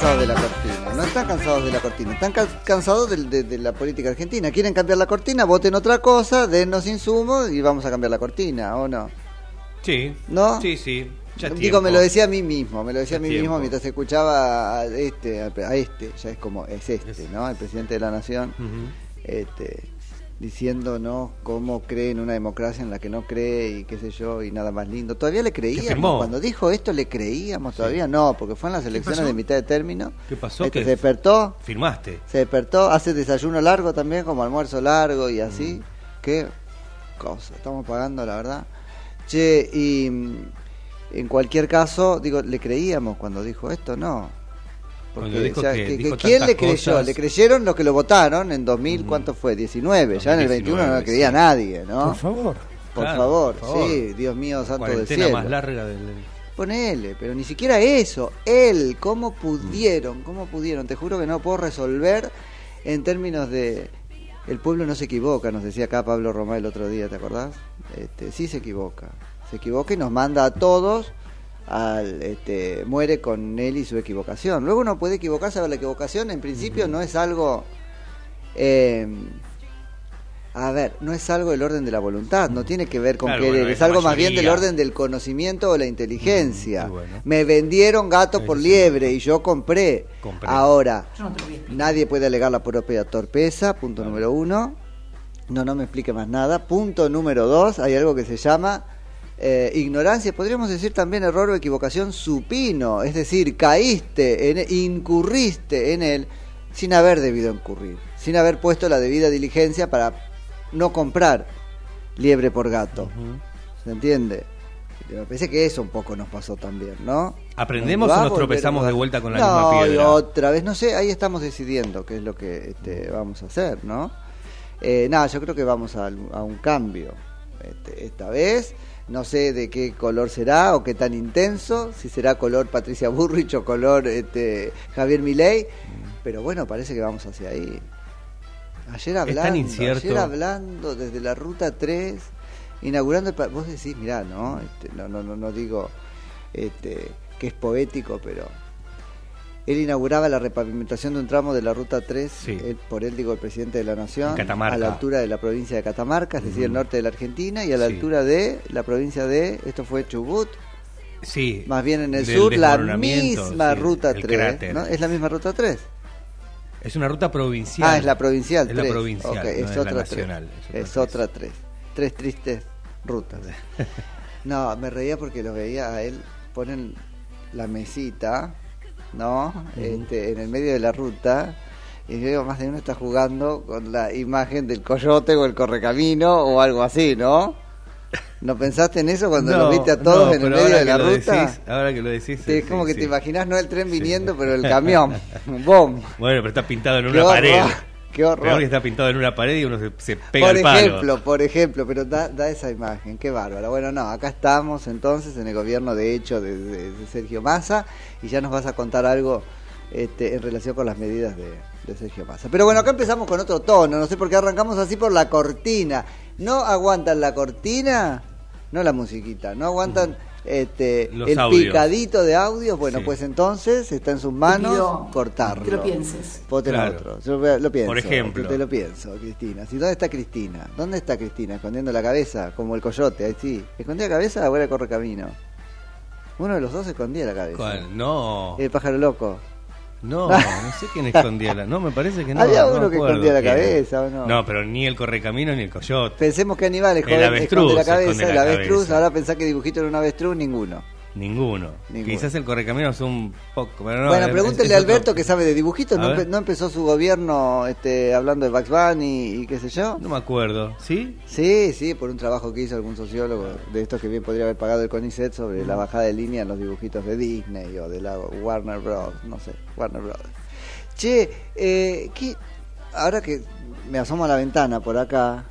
cansados de la cortina, no están cansados de la cortina, están ca- cansados de, de la política argentina. Quieren cambiar la cortina, voten otra cosa, dennos insumos y vamos a cambiar la cortina, ¿o no? Sí. ¿No? Sí, sí. Ya Digo, tiempo. me lo decía a mí mismo, me lo decía a mí tiempo. mismo mientras escuchaba a este, a este, ya es como, es este, ¿no? El presidente de la nación, este, diciéndonos cómo cree en una democracia en la que no cree y qué sé yo, y nada más lindo. Todavía le creíamos, cuando dijo esto le creíamos, todavía no, porque fue en las elecciones de mitad de término. ¿Qué pasó? Este, ¿Qué? se despertó, Firmaste. se despertó, hace desayuno largo también, como almuerzo largo y así. Mm. Qué cosa, estamos pagando, la verdad. Che, y mm, en cualquier caso, digo, ¿le creíamos cuando dijo esto? No. Porque, Cuando dijo o sea, que que- dijo que ¿quién le creyó? cosas. ¿Le creyeron los que lo votaron en 2000? ¿Cuánto fue? 19. ya en el 21 no le 2019, creía sí. nadie, ¿no? Por favor. Por Claro, favor, por favor. sí, Dios mío, santo del cielo. más larga del... Ponele, pero ni siquiera eso. Él, ¿cómo pudieron? ¿Cómo pudieron? Te juro que no puedo resolver en términos de. El pueblo no se equivoca, nos decía acá Pablo Romá el otro día, ¿te acordás? Este, sí se equivoca. Se equivoca y nos manda a todos al. Este, muere con él y su equivocación. Luego uno puede equivocarse, pero la equivocación en principio no es algo. eh, a ver, no es algo del orden de la voluntad, no tiene que ver con Claro, que bueno, es algo más bien del orden del conocimiento o la inteligencia. Mm, bueno. Me vendieron gato por liebre y yo compré. Compré. Ahora, nadie puede alegar la propia torpeza, punto número uno. No, no me explique más nada. Punto número dos, hay algo que se llama eh, ignorancia, podríamos decir también error o equivocación supino, es decir, caíste, en, incurriste en él sin haber debido incurrir, sin haber puesto la debida diligencia para no comprar liebre por gato. ¿Se entiende? Me parece que eso un poco nos pasó también, ¿no? ¿Aprendemos o nos tropezamos de vuelta con la no, misma y piedra? otra vez, no sé, ahí estamos decidiendo qué es lo que este, vamos a hacer, ¿no? Eh, nada, yo creo que vamos a, a un cambio este, esta vez. No sé de qué color será o qué tan intenso, si será color Patricia Burrich o color este, Javier Milei, pero bueno, parece que vamos hacia ahí. Ayer hablando, ayer hablando desde la ruta 3, inaugurando el vos decís, mirá, no, este, no, no, no, no digo este, que es poético, pero él inauguraba la repavimentación de un tramo de la ruta 3, Sí. él- por él digo el presidente de la nación, a la altura de la provincia de Catamarca, es decir, el norte de la Argentina, y a la Sí. altura de la provincia de, esto fue Chubut, Sí. más bien en el sur, la misma sí, ruta el 3, cráter. ¿no? ¿Es la misma ruta 3? Es una ruta provincial. Ah, es la provincial Es la 3. provincial, no es, otra nacional, 3. es otra 3. Tres tristes rutas. No, me reía porque lo veía a él, ponen la mesita, ¿no? Este, en el medio de la ruta Y yo digo, más de uno está jugando con la imagen del coyote o el correcamino o algo así, ¿no? ¿No pensaste en eso cuando No, los viste a todos no, en el medio de la lo ruta? decís, ahora que lo decís. Sí, es sí, como que sí. te imaginas no el tren viniendo, pero el camión. ¡Bom! Bueno, pero está pintado en una pared. Qué horror. Peor que está pintado en una pared y uno se, se pega Por el palo. ejemplo, por ejemplo, pero da, da esa imagen, qué bárbaro. Bueno, no, acá estamos entonces en el gobierno de hecho de, de- de Sergio Massa y ya nos vas a contar algo este, en relación con las medidas de, de Sergio Massa. Pero bueno, acá empezamos con otro tono, no sé por qué arrancamos así por la cortina. ¿No aguantan la cortina? No la musiquita, ¿no aguantan este, Los el audios. picadito de audios? Bueno, Sí. pues entonces está en sus manos pido cortarlo. que lo pienses. Voten a Claro. otro. Yo lo, lo pienso. Por ejemplo. Te lo pienso, Cristina. Si, ¿Dónde está Cristina? ¿Dónde está Cristina? Escondiendo la cabeza, como el coyote, ahí sí. ¿Escondía la cabeza o era corre camino? Uno de los dos escondía la cabeza. ¿Cuál? No. El pájaro loco. No, no sé quién escondía la. No, me parece que no. Había no uno que escondía la cabeza, ¿o no? No, pero ni el correcamino ni el coyote. Pensemos que Aníbal El esconde, avestruz esconde la cabeza, esconde la el avestruz. cabeza. Ahora pensá que dibujito era un avestruz, ninguno. Ninguno. Ninguno. Quizás el correcamino es un poco. Pero no, bueno, es- pregúntenle es a Alberto otro- que sabe de dibujitos. ¿No, empezó su gobierno este, hablando de Bugs Bunny y qué sé yo? No me acuerdo. ¿Sí? Sí, sí, por un trabajo que hizo algún sociólogo de estos que bien podría haber pagado el CONICET sobre la bajada de línea en los dibujitos de Disney o de la Warner Bros. No sé, Warner Bros. Che, eh, ¿qué- ahora que me asomo a la ventana por acá,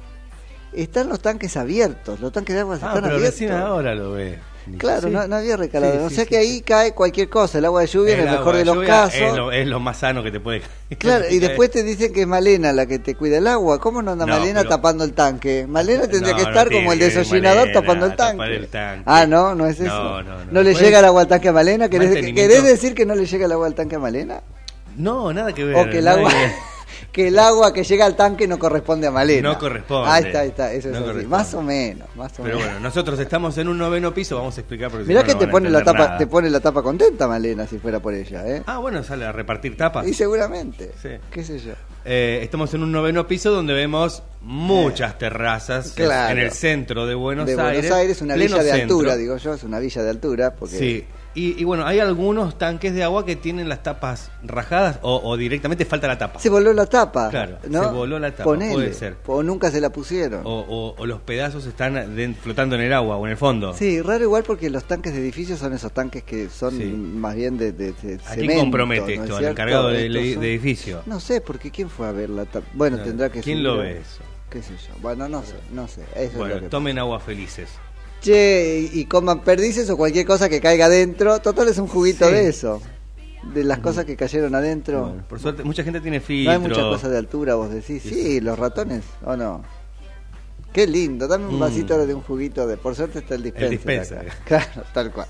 están los tanques abiertos, los tanques de agua Ah, están pero abiertos. recién ahora lo ve. Claro, Sí. no, no había recalado. Sí, o sea que ahí cae cualquier cosa, el agua de lluvia en el mejor de los casos. Es lo, es lo más sano que te puede Claro, y después te dicen que es Malena la que te cuida el agua. ¿Cómo no anda No, Malena pero- tapando el tanque? Malena tendría No, que no estar como el desollinador tapando el tanque. el tanque. Ah, no, no es eso. No, no, no. le llega el agua al tanque a Malena? ¿Querés, querés decir que no le llega el agua al tanque a Malena? No, nada que ver. O que el agua que el agua que llega al tanque no corresponde a Malena. No corresponde. Ahí está, ahí está, eso es así. Más o menos, más o Pero menos. bueno, nosotros estamos en un noveno piso, vamos a explicar porque si Mirá no, que no te pone la tapa, nada. te pone la tapa contenta Malena si fuera por ella, ¿eh? Ah, bueno, sale a repartir tapas. Y seguramente. Sí. ¿Qué sé yo? Eh, estamos en un noveno piso donde vemos muchas terrazas Eh, Claro. en el centro de Buenos de Aires. Buenos Aires, una villa de centro. altura, digo yo, es una villa de altura porque Sí. Y, y bueno, hay algunos tanques de agua que tienen las tapas rajadas o, o directamente falta la tapa. se voló la tapa. Claro, ¿no? se voló la tapa, Ponele, puede ser. O nunca se la pusieron. O, o- o los pedazos están de- flotando en el agua o en el fondo. Sí, raro igual porque los tanques de edificios son esos tanques que son Sí. más bien de, de, de ¿A cemento, quién compromete ¿no es esto? ¿Al encargado del edificio? No sé, porque ¿quién fue a ver la tapa? Bueno, No, tendrá que ¿quién lo ve eso? ¿Qué sé yo? Bueno, no sé, no sé. Eso es Bueno, lo que tomen agua felices. Che, y, coman perdices o cualquier cosa que caiga adentro. Total es un juguito Sí. de eso. De las cosas que cayeron adentro. Bueno, por suerte, mucha gente tiene no filtro. hay mucha cosa de altura, vos decís. Sí, Sí. los ratones, ¿o no? Qué lindo, dame un Mm. vasito de un juguito de. Por suerte está el dispenser. dispenser. acá. Claro, tal cual.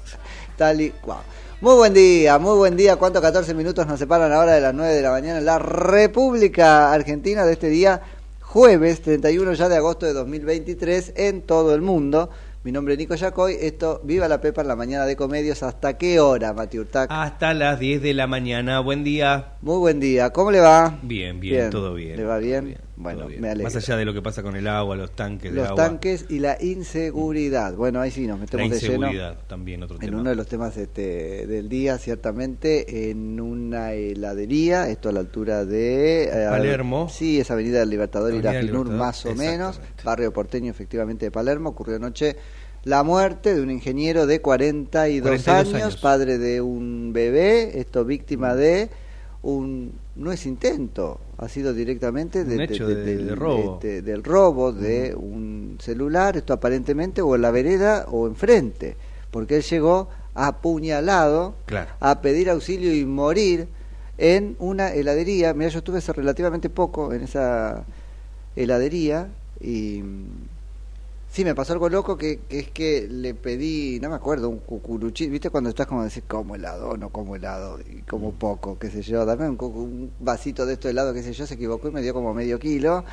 Tal y cual. Muy buen día, muy buen día. ¿Cuántos 14 minutos nos separan ahora de las 9 de la mañana en la República Argentina de este día, jueves 31 ya de agosto de 2023, en todo el mundo? Mi nombre es Nico Yacoy. Esto, viva la Pepa en la mañana de comedios. ¿Hasta qué hora, Mati Urtac? Hasta las 10 de la mañana. Buen día. Muy buen día. ¿Cómo le va? Bien, bien, todo bien. ¿Le va bien? Todo bueno, me alegro. Más allá de lo que pasa con el agua, los tanques de Los agua. tanques y la inseguridad. Bueno, ahí sí nos La metemos de lleno inseguridad, también otro en tema. uno de los temas este, del día, ciertamente, en una heladería, esto a la altura de... eh, Palermo. Sí, es Avenida del Libertador y Avenida la del FINUR, Libertador, más o menos, barrio porteño, efectivamente, de Palermo. Ocurrió anoche la muerte de un ingeniero de 42, 42 años, años. padre de un bebé, esto víctima de un... No es intento, ha sido directamente de- Un de- hecho de- de- del, de robo. este, del robo de un celular, esto aparentemente o en la vereda o enfrente, porque él llegó apuñalado Claro. a pedir auxilio y morir en una heladería. Mira, yo estuve hace relativamente poco en esa heladería y sí, me pasó algo loco que, que es que le pedí, no me acuerdo, un cucuruchín, ¿viste? Cuando estás como decir, como helado, no como helado, y como poco, qué sé yo, dame un, un vasito de esto de helado, qué sé yo, se equivocó y me dio como medio kilo.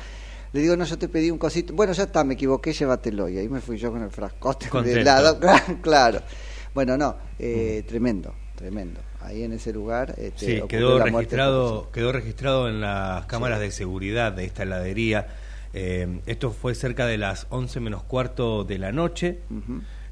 Le digo, no, yo te pedí un cosito. Bueno, ya está, me equivoqué, llévatelo. Y ahí me fui yo con el frascote de helado. claro. Bueno, no, eh, tremendo, tremendo. Ahí en ese lugar. Este, Sí, quedó la registrado, quedó registrado en las cámaras de seguridad de esta heladería. Eh, esto fue cerca de las 11 menos cuarto de la noche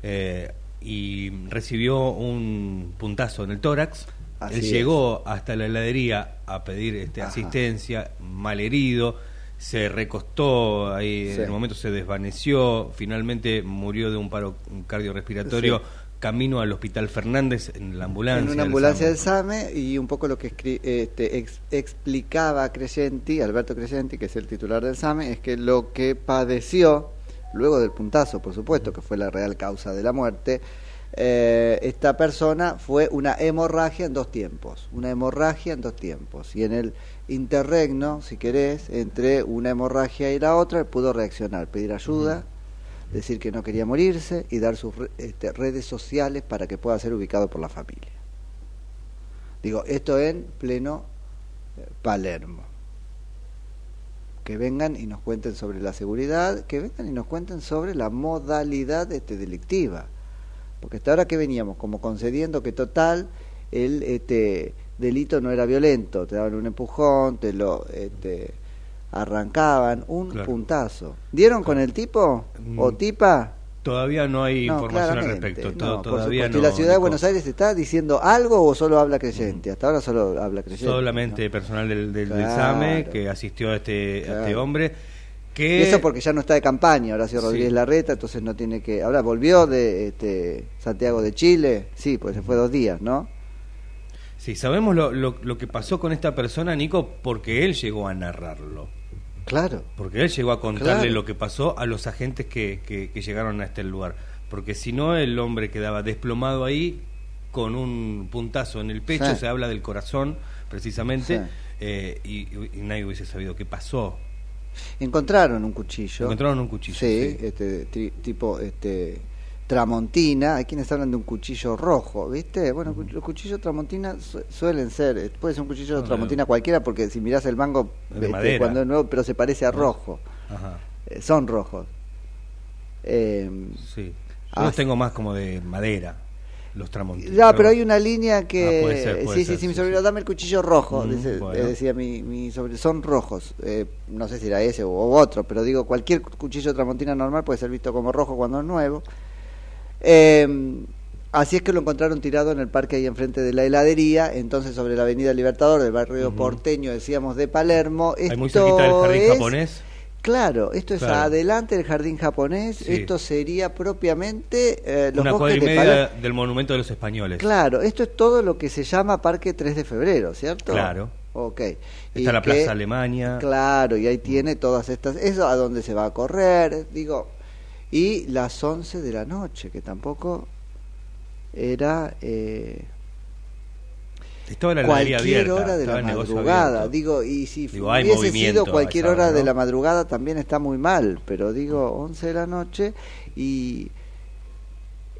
eh, y recibió un puntazo en el tórax. Así Él es. llegó hasta la heladería a pedir este, Ajá. asistencia, malherido, se recostó ahí, Sí. en el momento se desvaneció, finalmente murió de un paro cardiorrespiratorio, Sí. Camino al Hospital Fernández en la ambulancia. en una ambulancia del SAME. SAME y un poco lo que escri- este, ex- explicaba Crescenti, Alberto Crescenti, que es el titular del SAME, es que lo que padeció, luego del puntazo, por supuesto, que fue la real causa de la muerte, eh, esta persona fue una hemorragia en dos tiempos, una hemorragia en dos tiempos. Y en el interregno, si querés, entre una hemorragia y la otra, pudo reaccionar, pedir ayuda, decir que no quería morirse y dar sus este, redes sociales para que pueda ser ubicado por la familia. Digo, esto en pleno eh, Palermo. Que vengan y nos cuenten sobre la seguridad, que vengan y nos cuenten sobre la modalidad este, delictiva. Porque hasta ahora que veníamos como concediendo que total el este, delito no era violento, te daban un empujón, te lo este, arrancaban, un Claro. puntazo. ¿Dieron con el tipo o Mm, tipa? Todavía no hay No, información al respecto. no, todavía no. ¿Y la ciudad de. Buenos Aires está diciendo algo o solo habla creyente? Hasta ahora solo habla creyente. Solamente personal del, del, del Claro. SAME que asistió a este, a este hombre. Y Que eso porque ya no está de campaña, Horacio Sí. Rodríguez Larreta, entonces no tiene que... Ahora volvió de este, Santiago de Chile, sí, pues se fue dos días, ¿no? Sí, sabemos lo, lo, lo que pasó con esta persona, Nico, porque él llegó a narrarlo. Claro. Porque él llegó a contarle Claro. lo que pasó a los agentes que, que, que llegaron a este lugar. Porque si no, el hombre quedaba desplomado ahí con un puntazo en el pecho, Sí. se habla del corazón, precisamente, Sí. eh, y, y nadie hubiese sabido qué pasó. Encontraron un cuchillo. Encontraron un cuchillo, Sí, sí. Este, tipo este, tramontina. Hay quienes hablan de un cuchillo rojo, ¿viste? Bueno, los cuchillos tramontina su- suelen ser, eh, puede ser un cuchillo No, tramontina cualquiera porque si mirás el mango, de este, madera. cuando es nuevo, pero se parece a Ah. rojo. Ajá, Eh, son rojos. Eh, sí. Yo Ah, los tengo más como de madera, los tramontinos. Ya, pero hay una línea que... Ah, puede ser, puede sí, ser, sí, sí, mi sí, sobrino, dame el cuchillo rojo, Mm, dice- bueno. eh, decía mi, mi sobrino. Son rojos. Eh, no sé si era ese o, o otro, pero digo, cualquier cuchillo tramontina normal puede ser visto como rojo cuando es nuevo. Eh, así es que lo encontraron tirado en el parque ahí enfrente de la heladería, entonces sobre la avenida Libertador del barrio porteño, decíamos, de Palermo. Hay muy Esto cerquita del jardín es- japonés. Claro, esto es Claro. adelante del jardín japonés, Sí. esto sería propiamente eh, los Una cuadra y de media Palermo. del monumento de los españoles. Claro, esto es todo lo que se llama Parque 3 de Febrero, ¿cierto? Claro. Ok. Está Y la que- Plaza Alemania. Claro, y ahí tiene todas estas... Eso a dónde se va a correr, digo. Y las 11 de la noche, que tampoco era... eh, Estaba la cualquier abierta. hora de la madrugada. Digo, y si Digo, hubiese sido cualquier hora de la madrugada también está muy mal, pero digo 11 de la noche y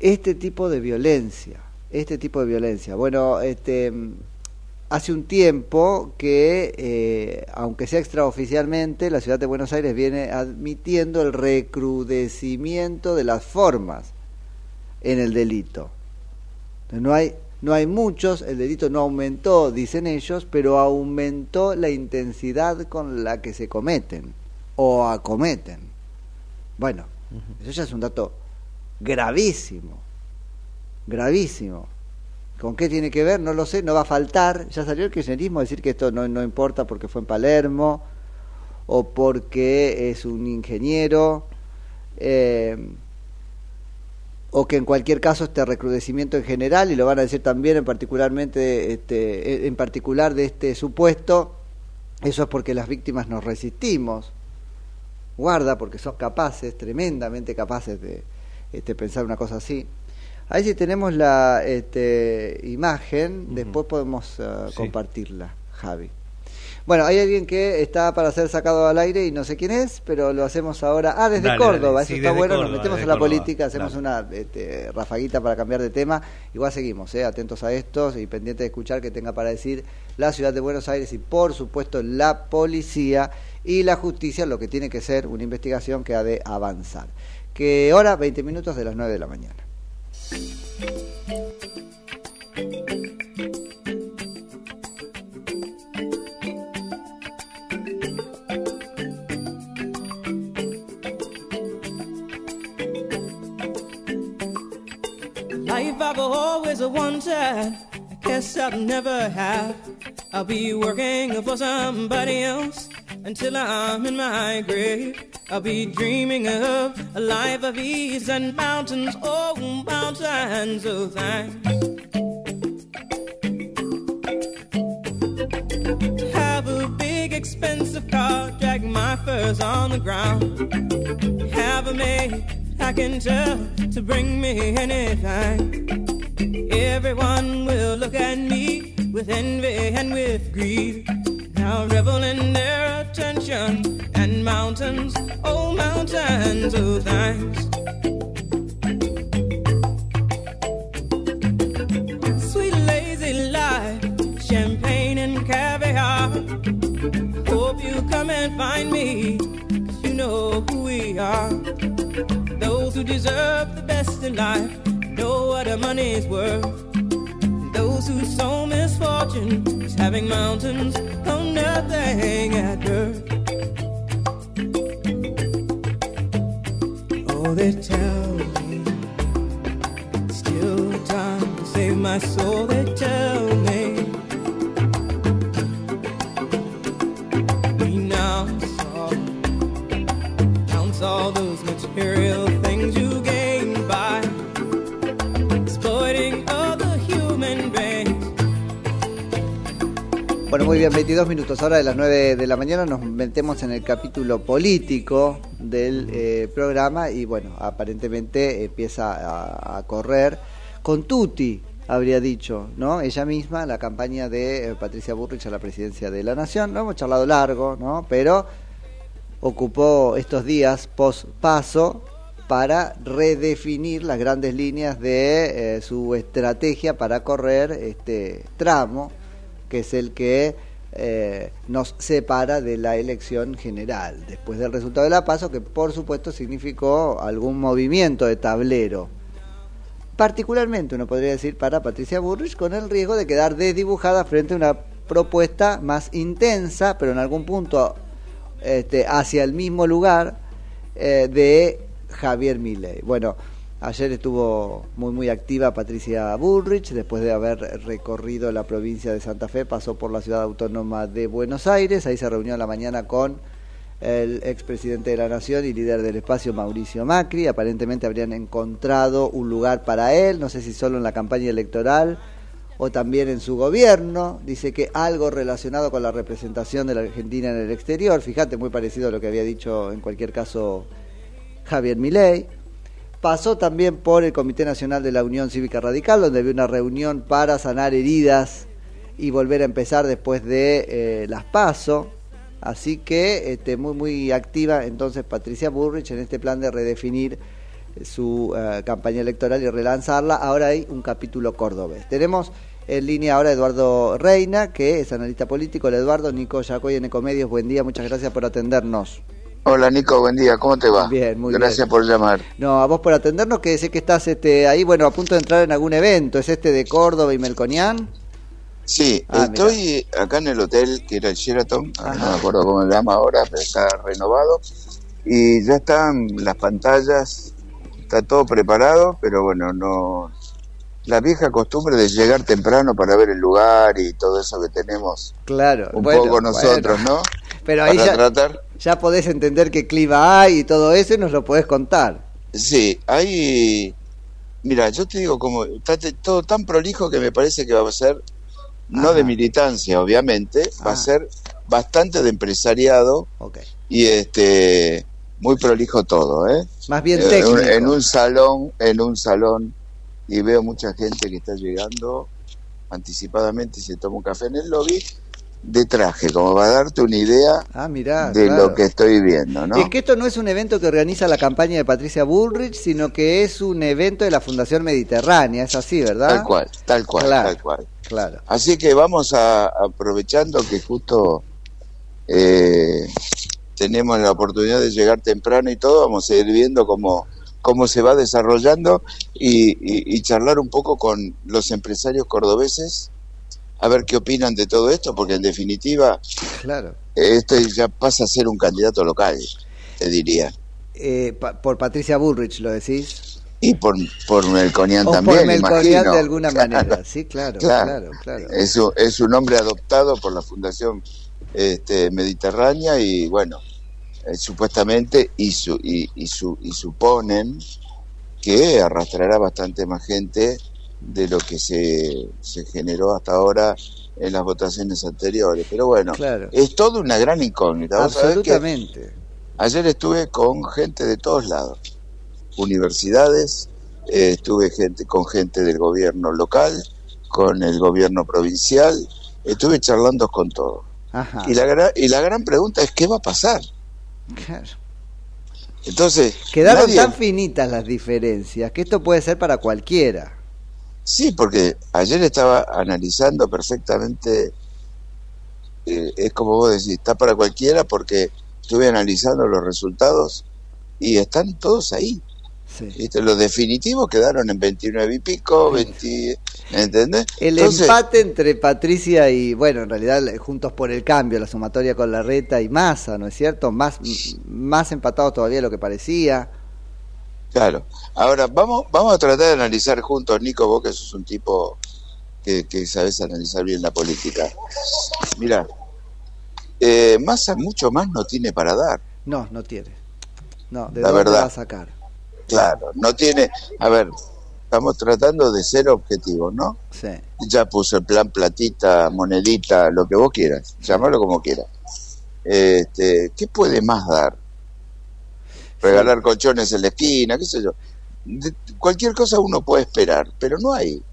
este tipo de violencia, este tipo de violencia. Bueno, este hace un tiempo que, eh, aunque sea extraoficialmente, la ciudad de Buenos Aires viene admitiendo el recrudecimiento de las formas en el delito. No hay, no hay muchos, el delito no aumentó, dicen ellos, pero aumentó la intensidad con la que se cometen o acometen. Bueno, eso ya es un dato gravísimo, gravísimo. ¿Con qué tiene que ver? No lo sé, no va a faltar. Ya salió el kirchnerismo a decir que esto no, no importa porque fue en Palermo o porque es un ingeniero. Eh, o que en cualquier caso este recrudecimiento en general y lo van a decir también en particularmente este, en particular de este supuesto eso es porque las víctimas nos resistimos guarda porque son capaces tremendamente capaces de este, pensar una cosa así ahí si tenemos la este, imagen después podemos uh, Sí. compartirla Javi bueno, hay alguien que está para ser sacado al aire y no sé quién es, pero lo hacemos ahora. Ah, desde Dale, Córdoba, dale. eso Sí, está bueno. Córdoba, Nos metemos en la Córdoba. política, hacemos Dale. una este, rafaguita para cambiar de tema. Igual seguimos, eh, atentos a estos y pendientes de escuchar que tenga para decir la ciudad de Buenos Aires y, por supuesto, la policía y la justicia, lo que tiene que ser una investigación que ha de avanzar. Que hora, 20 minutos de las 9 de la mañana. Life I've always wanted. I guess I'll never have. I'll be working for somebody else until I'm in my grave. I'll be dreaming of a life of ease and mountains, oh, mountains of thanks. Have a big expensive car, drag my furs on the ground. Have a maid I can tell to bring me anything. Everyone will look at me with envy and with greed. Now revel in their attention and mountains, oh mountains of thanks. Sweet lazy life, champagne and caviar. Hope you come and find me, you know who we are. Those who deserve the best in life know what a money's worth. Those who sow misfortune is having mountains nothing at birth. Oh, they tell me still time to save my soul. They tell me renounce all, renounce all those material muy bien, 22 minutos ahora de las 9 de la mañana nos metemos en el capítulo político del eh, programa y bueno, aparentemente empieza a, correr con Tuti, habría dicho, ¿no? Ella misma, la campaña de eh, Patricia Burrich a la presidencia de la Nación, no hemos charlado largo, ¿no? Pero ocupó estos días post paso para redefinir las grandes líneas de eh, su estrategia para correr este tramo que es el que eh, nos separa de la elección general, después del resultado de la PASO, que por supuesto significó algún movimiento de tablero. Particularmente, uno podría decir, para Patricia Burrich, con el riesgo de quedar desdibujada frente a una propuesta más intensa, pero en algún punto este, hacia el mismo lugar eh, de Javier Milei. Bueno, ayer estuvo muy muy activa Patricia Bullrich, después de haber recorrido la provincia de Santa Fe, pasó por la ciudad autónoma de Buenos Aires, ahí se reunió a la mañana con el expresidente de la Nación y líder del espacio Mauricio Macri, aparentemente habrían encontrado un lugar para él, no sé si solo en la campaña electoral o también en su gobierno, dice que algo relacionado con la representación de la Argentina en el exterior, fíjate, muy parecido a lo que había dicho en cualquier caso Javier Milei. Pasó también por el Comité Nacional de la Unión Cívica Radical, donde había una reunión para sanar heridas y volver a empezar después de eh, las PASO. Así que este, muy muy activa entonces Patricia Burrich en este plan de redefinir su eh, campaña electoral y relanzarla. Ahora hay un capítulo cordobés. Tenemos en línea ahora Eduardo Reina, que es analista político. El Eduardo, Nico Yacoy en Ecomedios, buen día, muchas gracias por atendernos. Hola Nico, buen día, ¿cómo te va? Bien, muy Gracias bien. por llamar. No, a vos por atendernos, que sé que estás este, ahí, bueno, a punto de entrar en algún evento. ¿Es este de Córdoba y Melconian? Sí, Ah, estoy acá en el hotel que era el Sheraton, ahora no me acuerdo cómo se llama ahora, pero está renovado. Y ya están las pantallas, está todo preparado, pero bueno, no. La vieja costumbre de llegar temprano para ver el lugar y todo eso que tenemos Claro, un bueno, poco nosotros, bueno. ¿no? Pero ahí para ya, tratar. Ya podés entender qué clima hay y todo eso y nos lo podés contar. Sí, hay. Mira, yo te digo, como está todo tan prolijo que me parece que va a ser, no de militancia, obviamente, va a Ah. ser bastante de empresariado y este muy prolijo todo, ¿eh? Más bien Eh, técnico. un- En un salón, en un salón, y veo mucha gente que está llegando anticipadamente y se toma un café en el lobby de traje, como va a darte una idea Ah, mirá. de claro. lo que estoy viendo, ¿no? Es que esto no es un evento que organiza la campaña de Patricia Bullrich, sino que es un evento de la Fundación Mediterránea, es así, ¿verdad? Tal cual, tal cual, Claro. tal cual. Claro. Así que vamos a aprovechando que justo eh, tenemos la oportunidad de llegar temprano y todo, vamos a ir viendo cómo, cómo se va desarrollando y, y- y charlar un poco con los empresarios cordobeses, a ver qué opinan de todo esto, porque en definitiva Claro. este ya pasa a ser un candidato local, te diría. Eh, pa- por Patricia Bullrich, ¿lo decís? Y por, por Melconian O también, por Melconian imagino. de alguna manera. Sí, claro, claro, claro. Es, un- es un hombre adoptado por la Fundación este, Mediterránea y bueno, eh, supuestamente y, su, y, y, su, y suponen que arrastrará bastante más gente de lo que se, se generó hasta ahora en las votaciones anteriores. Pero bueno, Claro. es toda una gran incógnita. Que Absolutamente. Ayer estuve con gente de todos lados, universidades, eh, estuve gente con gente del gobierno local, con el gobierno provincial, estuve charlando con todos. Ajá. Y la, gran, y la gran pregunta es qué va a pasar. Claro. Entonces, Quedaron nadie- tan finitas las diferencias que esto puede ser para cualquiera. Sí, porque ayer estaba analizando perfectamente, eh, es como vos decís, está para cualquiera porque estuve analizando los resultados y están todos ahí. ¿Viste? Los definitivos quedaron en 29 y pico, 20, ¿entendés? El Entonces, empate entre Patricia y, bueno, en realidad Juntos por el Cambio, la sumatoria con Larreta y Massa, ¿no es cierto? Más, más empatados todavía de lo que parecía. Claro. Ahora, vamos, vamos a tratar de analizar juntos, Nico, vos que sos un tipo que, que sabes analizar bien la política. Mira, eh, Massa mucho más no tiene para dar. No, no tiene. No, ¿de La dónde verdad. va a sacar? Claro, no tiene. A ver, estamos tratando de ser objetivos, ¿no? Sí. Ya puso el plan platita, monedita, lo que vos quieras, llamalo como quieras. Este, ¿Qué puede más dar? Regalar colchones en la esquina, qué sé yo. De- cualquier cosa uno puede esperar, pero no hay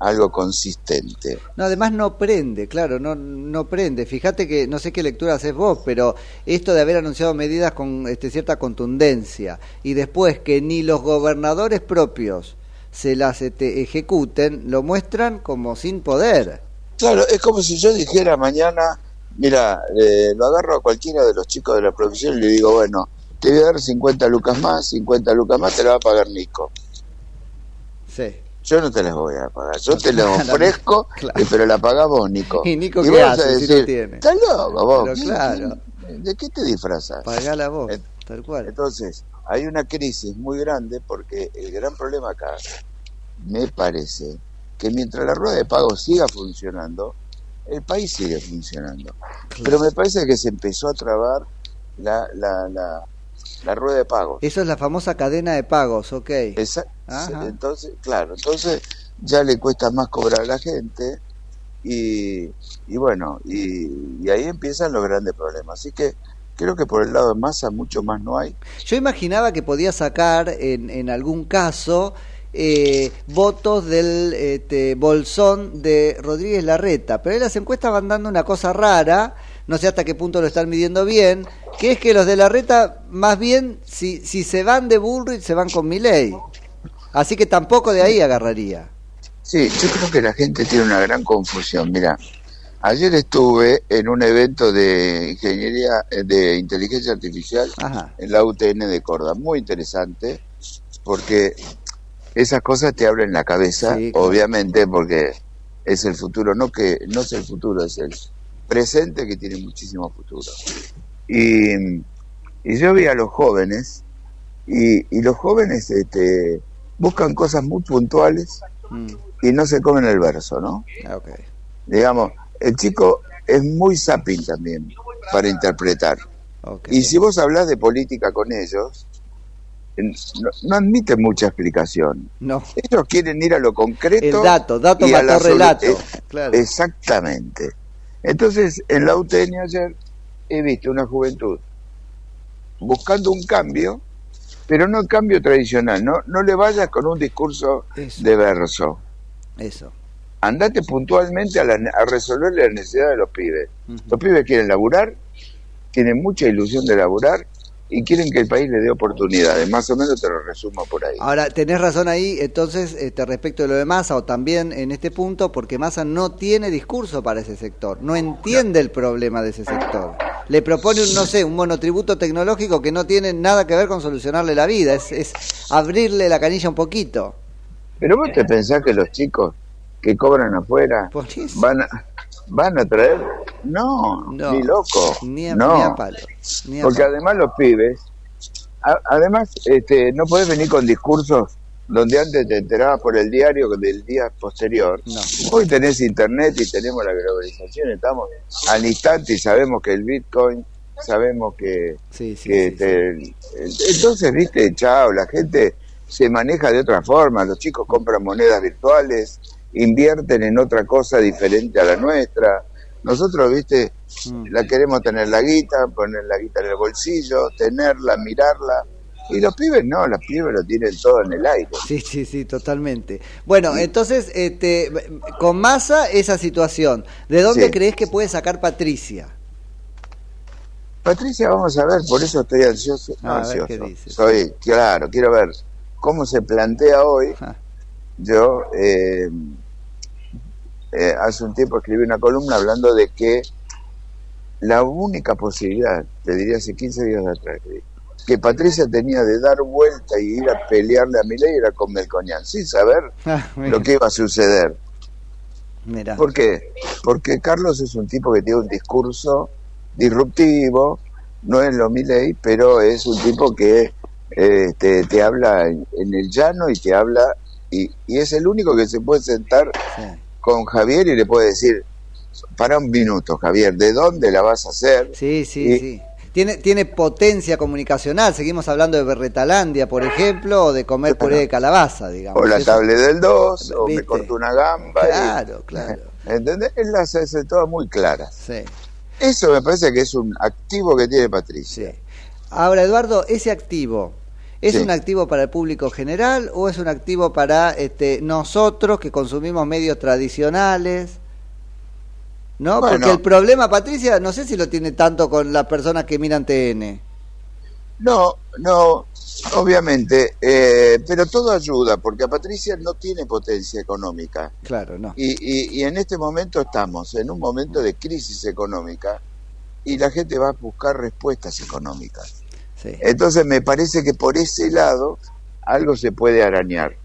algo consistente. No, además no prende, claro, no, no prende. Fíjate que no sé qué lectura haces vos, pero esto de haber anunciado medidas con este, cierta contundencia y después que ni los gobernadores propios se las este, ejecuten, lo muestran como sin poder. Claro, es como si yo dijera mañana, mira, eh, lo agarro a cualquiera de los chicos de la profesión y le digo, bueno, te voy a dar 50 lucas más, 50 lucas más, te la va a pagar Nico. Sí. Yo no te las voy a pagar, yo te las ofrezco, claro. eh, pero la pagás vos, Nico. ¿Y Nico qué a hace si decir, no tiene? Estás loco vos. Pero ¿Qué- claro. ¿De qué te disfrazas? Pagala vos, tal cual. Entonces, hay una crisis muy grande porque el gran problema acá, me parece, que mientras la rueda de pago siga funcionando, el país sigue funcionando. Pero me parece que se empezó a trabar la, la, la, la rueda de pago. Eso es la famosa cadena de pagos, ok. Esa- entonces, claro, entonces ya le cuesta más cobrar a la gente y, y bueno, y, y ahí empiezan los grandes problemas. Así que creo que por el lado de masa mucho más no hay. Yo imaginaba que podía sacar en, en algún caso eh, votos del este, bolsón de Rodríguez Larreta, pero ahí las encuestas van dando una cosa rara, no sé hasta qué punto lo están midiendo bien, que es que los de Larreta, más bien, si, si se van de Bullrich, se van con Milei. Así que tampoco de ahí agarraría. Sí, yo creo que la gente tiene una gran confusión. Mira, ayer estuve en un evento de ingeniería, eh, de inteligencia artificial Ajá. en la UTN de Córdoba. Muy interesante, porque esas cosas te abren la cabeza, Sí, claro. obviamente, porque es el futuro, no que no es el futuro, es el presente que tiene muchísimo futuro. Y, y yo vi a los jóvenes, y, y los jóvenes este, buscan cosas muy puntuales Mm, y no se comen el verso, ¿no? ah. Digamos, el chico es muy zapping también para interpretar. Y si vos hablas de política con ellos, no, no admiten mucha explicación. No. Ellos quieren ir a lo concreto. El dato, dato y a la relato. eh, Claro. Exactamente. Entonces, en la UTN ayer he visto una juventud buscando un cambio, pero no el cambio tradicional. No, no le vayas con un discurso Eso. de verso. Eso. andate puntualmente a, la- a resolver la necesidad de los pibes. Los pibes quieren laburar, tienen mucha ilusión de laburar y quieren que el país les dé oportunidades. Más o menos te lo resumo por ahí. Ahora, tenés razón ahí, entonces, este, respecto de lo de Massa, o también en este punto, porque Massa no tiene discurso para ese sector, no entiende el problema de ese sector. Le propone, un, no sé, un monotributo tecnológico que no tiene nada que ver con solucionarle la vida, es, es abrirle la canilla un poquito. Pero vos te pensás que los chicos que cobran afuera van a, van a traer... No, No, ni loco. Ni a, no. ni a palo. ni a Porque palo. además los pibes, a- además este, no podés venir con discursos donde antes te enterabas por el diario del día posterior. Hoy tenés internet y tenemos la globalización, estamos al instante y sabemos que el Bitcoin, sabemos que... que te- entonces, viste, chao, la gente se maneja de otra forma, los chicos compran monedas virtuales, invierten en otra cosa diferente a la nuestra. Nosotros, viste, la queremos tener la guita, poner la guita en el bolsillo, tenerla, mirarla. Y los pibes no, los pibes lo tienen todo en el aire. Sí, sí, sí, totalmente. Bueno, entonces, este, con Massa esa situación, ¿de dónde Sí. crees que puede sacar Patricia? Patricia, vamos a ver, por eso estoy ansioso. no, A ver, ¿qué ansioso. Soy, claro, quiero ver cómo se plantea hoy. Yo eh, eh, hace un tiempo escribí una columna hablando de que la única posibilidad, te diría hace 15 días atrás, que- Patricia tenía de dar vuelta y ir a pelearle a Milei era con Melconian, sin saber Ah, mira. lo que iba a suceder. Mirá. ¿Por qué? Porque Carlos es un tipo que tiene un discurso disruptivo, no es lo Milei, pero es un tipo que eh, te, te habla en, en el llano y te habla, y, y es el único que se puede sentar con Javier y le puede decir, para un minuto, Javier, ¿de dónde la vas a hacer? Sí, sí, Y- sí. Tiene, tiene potencia comunicacional. Seguimos hablando de Berretalandia, por ejemplo, o de comer puré de calabaza, digamos. O la tablet del 2, o me corto una gamba. y- Claro, claro. ¿Entendés? Él las hace todas muy claras. Sí. Eso me parece que es un activo que tiene Patricia. Ahora, Eduardo, ese activo, ¿es Sí. un activo para el público general o es un activo para este, nosotros que consumimos medios tradicionales? ¿No? Bueno. Porque el problema, Patricia, no sé si lo tiene tanto con las personas que miran TN. No, no, obviamente, eh, pero todo ayuda, porque a Patricia no tiene potencia económica. Claro, no. Y, y, y en este momento estamos en un momento de crisis económica y la gente va a buscar respuestas económicas. Sí. Entonces me parece que por ese lado algo se puede arañar.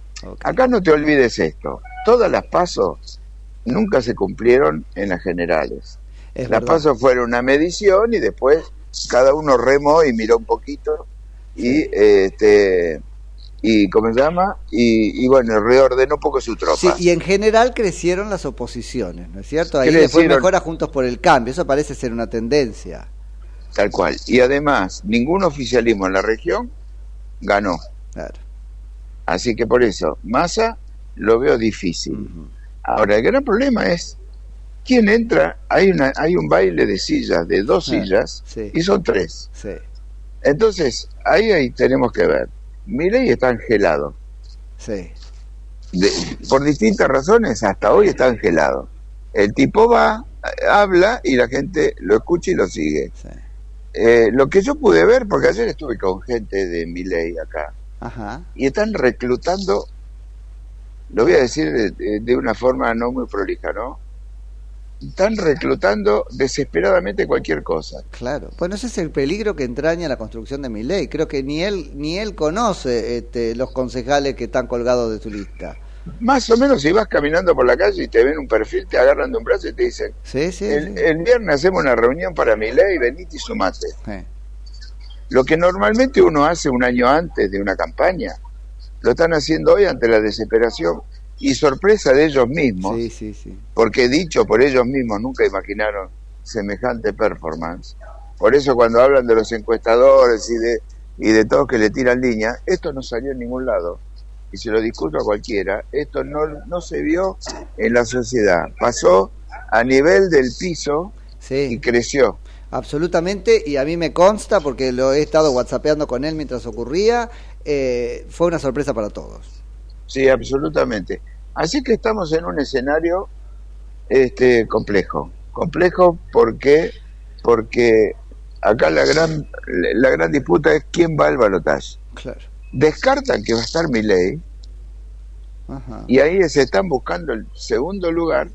Acá no te olvides esto, todas las pasos nunca se cumplieron en las generales. Es las verdad. pasos fueron una medición y después cada uno remó y miró un poquito y este y cómo se llama y, y bueno reordenó un poco su tropa. Sí, y en general crecieron las oposiciones, ¿no es cierto? Ahí después Crecieron. mejora Juntos por el Cambio, eso parece ser una tendencia. Tal cual. Y además, ningún oficialismo en la región ganó. Claro. Así que por eso, Massa lo veo difícil. Ahora, el gran problema es quién entra. Hay, una, hay un baile de sillas, de dos Ah, sillas, sí. y son tres. Sí. Entonces, ahí, ahí tenemos que ver. Milei está angelado. Sí. De- por distintas razones, hasta hoy está angelado. El tipo va, habla y la gente lo escucha y lo sigue. Eh, lo que yo pude ver, porque ayer estuve con gente de Milei acá, Ajá. y están reclutando, lo voy a decir de, una forma no muy prolija, ¿no? Están reclutando desesperadamente cualquier cosa. Claro. Bueno, ese es el peligro que entraña la construcción de mi ley. Creo que ni él ni él conoce este, los concejales que están colgados de su lista. Más o menos si vas caminando por la calle y te ven un perfil, te agarran de un brazo y te dicen, Sí, sí. el, el viernes hacemos una reunión para mi ley, venite y sumate. Lo que normalmente uno hace un año antes de una campaña, lo están haciendo hoy ante la desesperación y sorpresa de ellos mismos, Sí, sí, sí. porque dicho por ellos mismos nunca imaginaron semejante performance. Por eso cuando hablan de los encuestadores y de, y de todos que le tiran línea, esto no salió en ningún lado. Y se lo discuto a cualquiera, esto no, no se vio en la sociedad. Pasó a nivel del piso y creció. Absolutamente, y a mí me consta, porque lo he estado whatsappeando con él mientras ocurría, eh, fue una sorpresa para todos. Sí, absolutamente. Así que estamos en un escenario este complejo. Complejo porque porque acá la gran la gran disputa es quién va al balotaje. Claro. Descartan que va a estar Milei Ajá. y ahí se están buscando el segundo lugar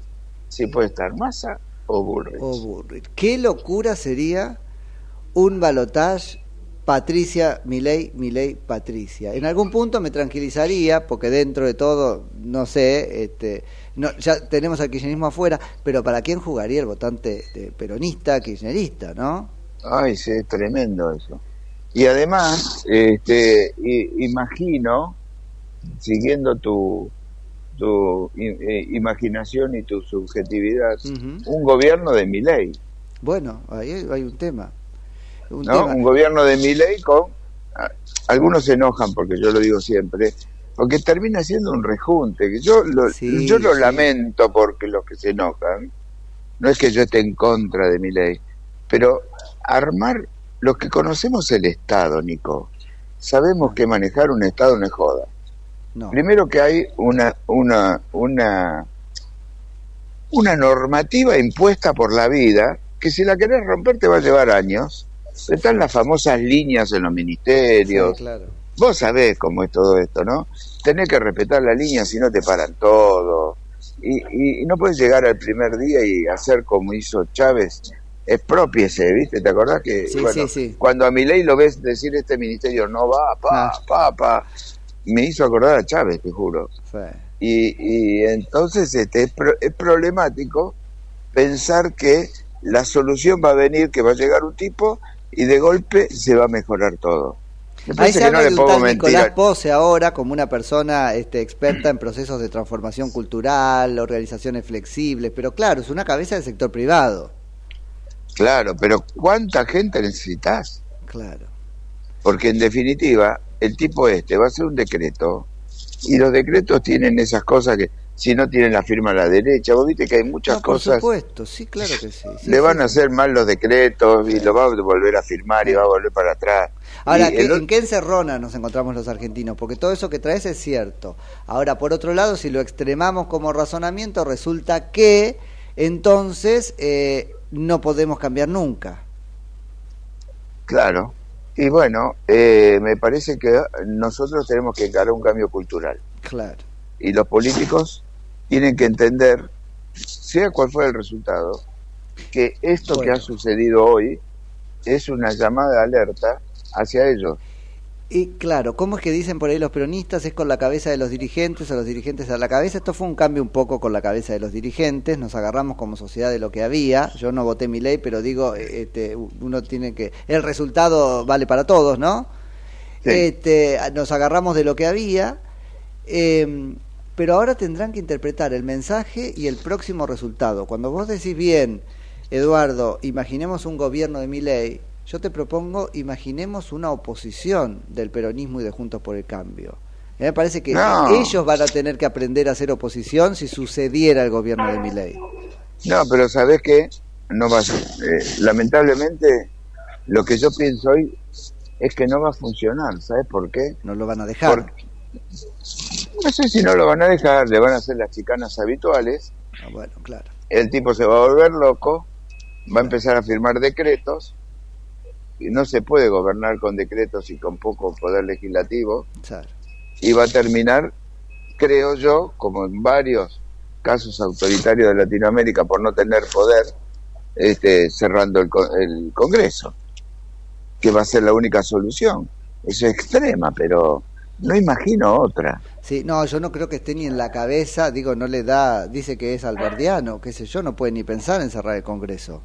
si puede estar Massa o Bullrich. O Bullrich. ¿Qué locura sería un balotage Patricia Milei, Milei, Patricia? En algún punto me tranquilizaría, porque dentro de todo, no sé, este, no, ya tenemos al kirchnerismo afuera, pero ¿para quién jugaría el votante de peronista, kirchnerista, no? Ay, sí, es tremendo eso. Y además, este, imagino siguiendo tu, tu eh, imaginación y tu subjetividad, un gobierno de mi ley, Bueno, ahí hay, un tema. Un ¿no? tema. Un gobierno de mi ley con... Algunos se enojan porque yo lo digo siempre, porque termina siendo un rejunte. que Yo lo, Sí, yo lo sí. lamento porque los que se enojan, no es que yo esté en contra de mi ley, pero armar, los que conocemos el Estado, Nico, sabemos que manejar un Estado no es joda. No. Primero que hay una, una, una, una normativa impuesta por la vida que si la querés romper te va a llevar años. Están las famosas líneas en los ministerios. Sí, claro. Vos sabés cómo es todo esto, ¿no? Tenés que respetar la línea si no te paran todo. Y, y- y no puedes llegar al primer día y hacer como hizo Chávez. Expropiese, ¿viste? ¿Te acordás que Sí, bueno, sí, sí. cuando a mi ley lo ves decir este ministerio no va, pa, pa, pa, me hizo acordar a Chávez, te juro. Y, y entonces este, es, pro- es problemático pensar que la solución va a venir, que va a llegar un tipo y de golpe se va a mejorar todo. Me Ahí se que no habla le de un pongo tal Nicolás. Pose ahora como una persona este, experta en procesos de transformación cultural, organizaciones flexibles, pero claro, es una cabeza del sector privado. Claro, pero ¿cuánta gente necesitas? Claro. Porque en definitiva, el tipo este va a hacer un decreto y los decretos tienen esas cosas que si no tienen la firma a la derecha, vos viste que hay muchas No, por cosas, supuesto, sí, claro que sí. sí, le van sí. a hacer mal los decretos y lo va a volver a firmar y va a volver para atrás. Ahora, Y ¿qué- el o- ¿en qué encerrona nos encontramos los argentinos? Porque todo eso que traes es cierto. Ahora, por otro lado, si lo extremamos como razonamiento, resulta que entonces eh, no podemos cambiar nunca. Claro. Y bueno, eh, me parece que nosotros tenemos que encarar un cambio cultural. Claro. Y los políticos tienen que entender, sea cual fuera el resultado, que esto que ha sucedido hoy es una llamada de alerta hacia ellos. Y claro, ¿cómo es que dicen por ahí los peronistas? Es con la cabeza de los dirigentes o los dirigentes a la cabeza. Esto fue un cambio un poco con la cabeza de los dirigentes. Nos agarramos como sociedad de lo que había. Yo no voté mi ley, pero digo, eh, este, uno tiene que. El resultado vale para todos, ¿no? Sí. Este, nos agarramos de lo que había. eh, pero ahora tendrán que interpretar el mensaje y el próximo resultado. Cuando vos decís bien, Eduardo, imaginemos un gobierno de mi ley, yo te propongo, imaginemos una oposición del peronismo y de Juntos por el Cambio. A mí me parece que No. ellos van a tener que aprender a hacer oposición si sucediera el gobierno de mi ley. No, pero ¿sabes qué? No va a eh, lamentablemente, lo que yo pienso hoy es que no va a funcionar. ¿Sabes por qué? No lo van a dejar. Porque- no sé si no lo van a dejar, le van a hacer las chicanas habituales. Ah, bueno, claro. el tipo se va a volver loco, va a empezar a firmar decretos, y no se puede gobernar con decretos y con poco poder legislativo, Claro. y va a terminar, creo yo, como en varios casos autoritarios de Latinoamérica por no tener poder, este, cerrando el, el Congreso, que va a ser la única solución. Es extrema, pero no imagino otra. Sí, no, yo no creo que esté ni en la cabeza, digo, no le da, dice que es alberdiano, qué sé yo, no puede ni pensar en cerrar el Congreso.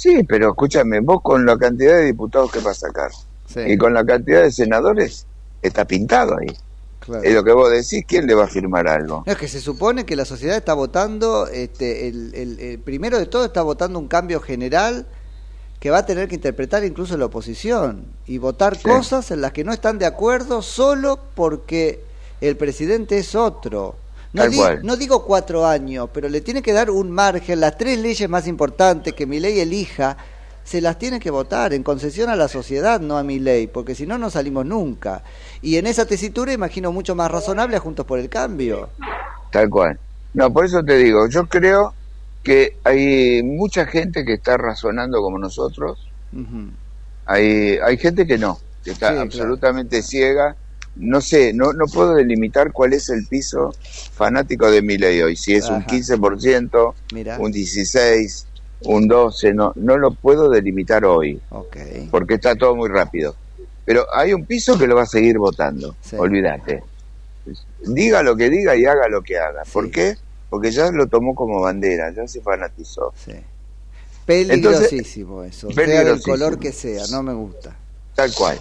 Sí, pero escúchame, vos con la cantidad de diputados que vas a sacar Sí, y con la cantidad de senadores, está pintado ahí. claro. Es lo que vos decís, ¿quién le va a firmar algo? No, es que se supone que la sociedad está votando, este, el, el- el primero de todo está votando un cambio general que va a tener que interpretar incluso la oposición y votar Sí. cosas en las que no están de acuerdo solo porque el presidente es otro. No, Tal di- cual. no digo cuatro años, pero le tiene que dar un margen. Las tres leyes más importantes que mi ley elija, se las tiene que votar en concesión a la sociedad, no a mi ley, porque si no, no salimos nunca. Y en esa tesitura imagino mucho más razonable a Juntos por el Cambio. Tal cual. No, por eso te digo, yo creo que hay mucha gente que está razonando como nosotros, hay, hay gente que no, que está Sí, claro. absolutamente ciega. No sé, no, no puedo delimitar cuál es el piso fanático de mi ley hoy, si es un Ajá. 15%, Mira. un 16%, un 12%, no, no lo puedo delimitar hoy. Porque está todo muy rápido. Pero hay un piso que lo va a seguir votando, Sí. olvídate. Diga lo que diga y haga lo que haga. ¿Por qué? Porque ya lo tomó como bandera, ya se fanatizó. Sí. Peligrosísimo eso, sea del peligrosísimo. color que sea, no me gusta. Tal cual.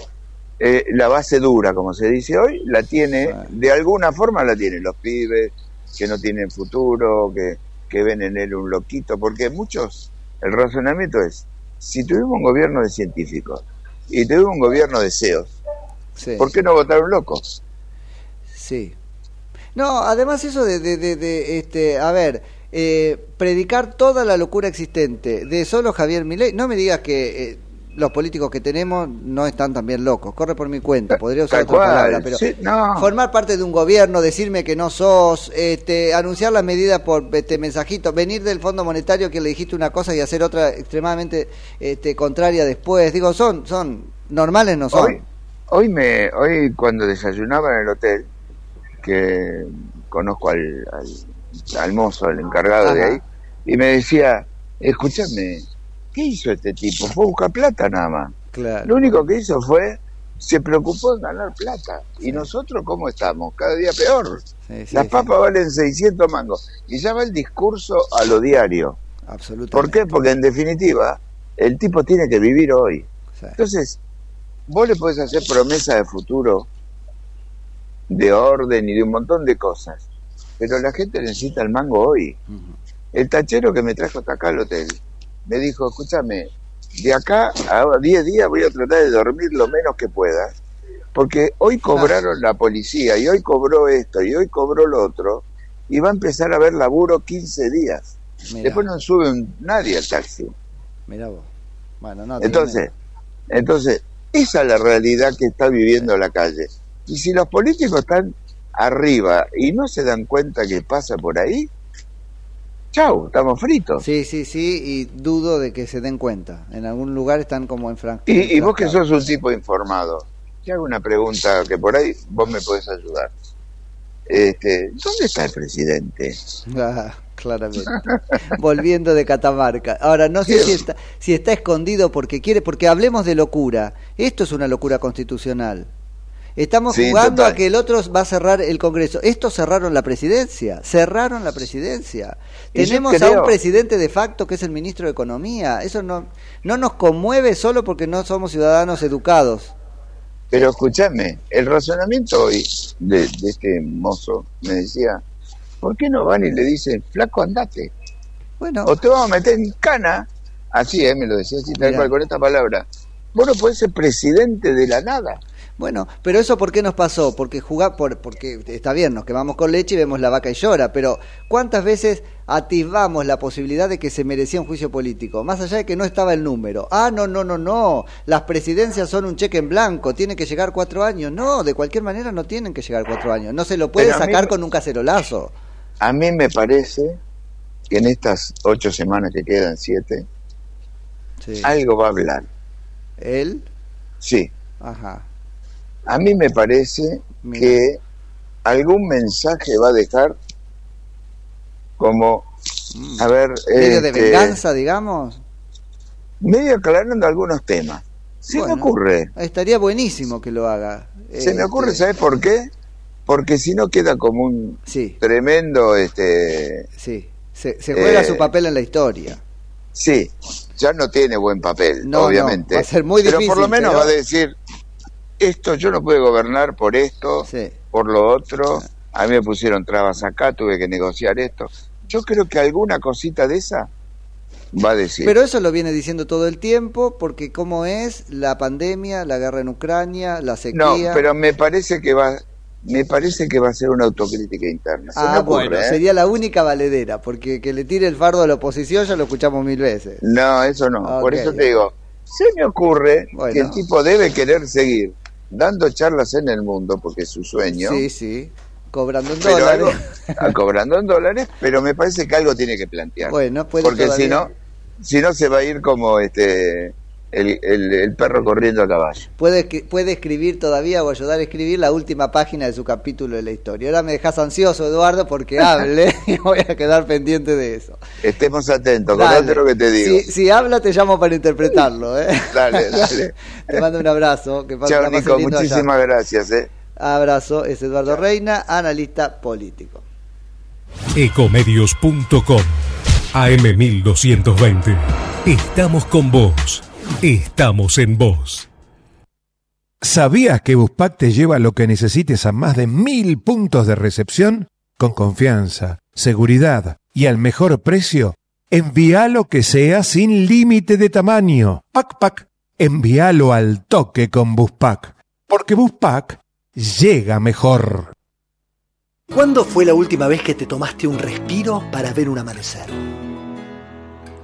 Eh, la base dura, como se dice hoy, la tiene, de alguna forma la tienen los pibes que no tienen futuro, que, que ven en él un loquito, porque muchos, el razonamiento es, si tuvimos un gobierno de científicos y tuvimos un gobierno de CEOs, Sí. ¿por qué no votaron locos? Sí. No, además eso de, de, de, de, este, a ver, eh, predicar toda la locura existente de solo Javier Milei, no me digas que eh, los políticos que tenemos no están también locos, corre por mi cuenta, podría usar otra palabra, pero sí, no. formar parte de un gobierno, decirme que no sos, este, anunciar las medidas por este mensajito, venir del Fondo Monetario que le dijiste una cosa y hacer otra extremadamente este, contraria después, digo, son, son normales, no son. Hoy, hoy, me, hoy cuando desayunaba en el hotel, que conozco al, al, al mozo, al encargado de ahí, y me decía, escúchame, ¿qué hizo este tipo? Fue a buscar plata nada más. Claro. Lo único que hizo fue, se preocupó en ganar plata. ¿Y nosotros cómo estamos? Cada día peor. Sí, sí, Las papas valen 600 mangos. Y ya va el discurso a lo diario. Absolutamente. ¿Por qué? Porque en definitiva, el tipo tiene que vivir hoy. Entonces, vos le podés hacer promesa de futuro, de orden y de un montón de cosas. Pero la gente necesita el mango hoy. El tachero que me trajo hasta acá al hotel me dijo, escúchame, de acá a 10 días voy a tratar de dormir lo menos que pueda, porque hoy cobraron la policía y hoy cobró esto y hoy cobró lo otro, y va a empezar a haber laburo 15 días. Mirá. Después no sube nadie al taxi. Mirá vos. Bueno, no, Entonces, entonces, esa es la realidad que está viviendo la calle. Y si los políticos están arriba y no se dan cuenta que pasa por ahí, chau, estamos fritos. Sí, sí, sí, y dudo de que se den cuenta. En algún lugar están como en Frank. Y, y vos que sos un tipo informado, te hago una pregunta que por ahí vos me podés ayudar. Este, ¿Dónde está el presidente? Ah, claramente. Volviendo de Catamarca. Ahora, no sé si está, si está escondido porque quiere, porque hablemos de locura. Esto es una locura constitucional. Estamos Sí, jugando total. a que el otro va a cerrar el Congreso. Estos cerraron la presidencia. Cerraron la presidencia. Y Tenemos a un presidente de facto que es el ministro de Economía. Eso no, no nos conmueve solo porque no somos ciudadanos educados. Pero escúchame, el razonamiento hoy de, de este mozo me decía, ¿por qué no van y le dicen, flaco, andate? Bueno. O te vamos a meter en cana, así, eh, me lo decía así, tal cual, con esta palabra. Vos no podés ser presidente de la nada. Bueno, pero eso ¿por qué nos pasó? Porque jugar por, porque está bien, nos quemamos con leche y vemos la vaca y llora, pero ¿cuántas veces atisbamos la posibilidad de que se merecía un juicio político? Más allá de que no estaba el número. Ah, no, no, no, no. Las presidencias son un cheque en blanco, tiene que llegar cuatro años. No, de cualquier manera no tienen que llegar cuatro años. No se lo puede Pero a mí sacar con un cacerolazo. A mí me parece que en estas ocho semanas que quedan, siete, Sí. algo va a hablar. ¿Él? Sí. Ajá. A mí me parece Mira. que algún mensaje va a dejar como, a ver... Mm. ¿Medio de este, venganza, digamos? Medio aclarando algunos temas. Se Bueno, me ocurre. Estaría buenísimo que lo haga. Se me ocurre, Este, ¿sabes por qué? Porque si no queda como un Sí. tremendo, este, Sí, se, se juega Eh, su papel en la historia. sí, ya no tiene buen papel, No, no, obviamente. va a ser muy pero por difícil, lo menos pero- va a decir, esto yo no puedo gobernar por esto, por lo otro, a mí me pusieron trabas acá, tuve que negociar esto. Yo creo que alguna cosita de esa va a decir. Pero eso lo viene diciendo todo el tiempo, porque cómo es la pandemia, la guerra en Ucrania, la no, sequía. pero me parece que va, me parece que va a ser una autocrítica interna. Se ah, ocurre, bueno, ¿eh? sería la única valedera, porque que le tire el fardo a la oposición ya lo escuchamos mil veces. No, eso no. Por eso te digo, se me ocurre Bueno. que el tipo debe querer seguir dando charlas en el mundo, porque es su sueño, Sí, sí, cobrando en dólares. algo- cobrando en dólares, pero me parece que algo tiene que plantear. Bueno, puede porque si no, si no se va a ir como este el, el- el perro corriendo a caballo. Puede, puede escribir todavía o ayudar a escribir la última página de su capítulo de la historia. Ahora me dejas ansioso, Eduardo, porque hable y voy a quedar pendiente de eso. Estemos atentos, acordate lo que te digo. Si, si habla, te llamo para interpretarlo. ¿eh? Dale, dale. Te mando un abrazo. Que Chao, Nico, allá. muchísimas gracias. ¿eh? Abrazo. Es Eduardo Reina, analista político. Ecomedios.com AM1220. Estamos con vos. Estamos en vos. ¿Sabías que Buspack te lleva lo que necesites a más de mil puntos de recepción? Con confianza, seguridad y al mejor precio. Envía lo que sea sin límite de tamaño. Pac Pac. Envíalo al toque con Buspack. Porque Buspack llega mejor. ¿Cuándo fue la última vez que te tomaste un respiro para ver un amanecer?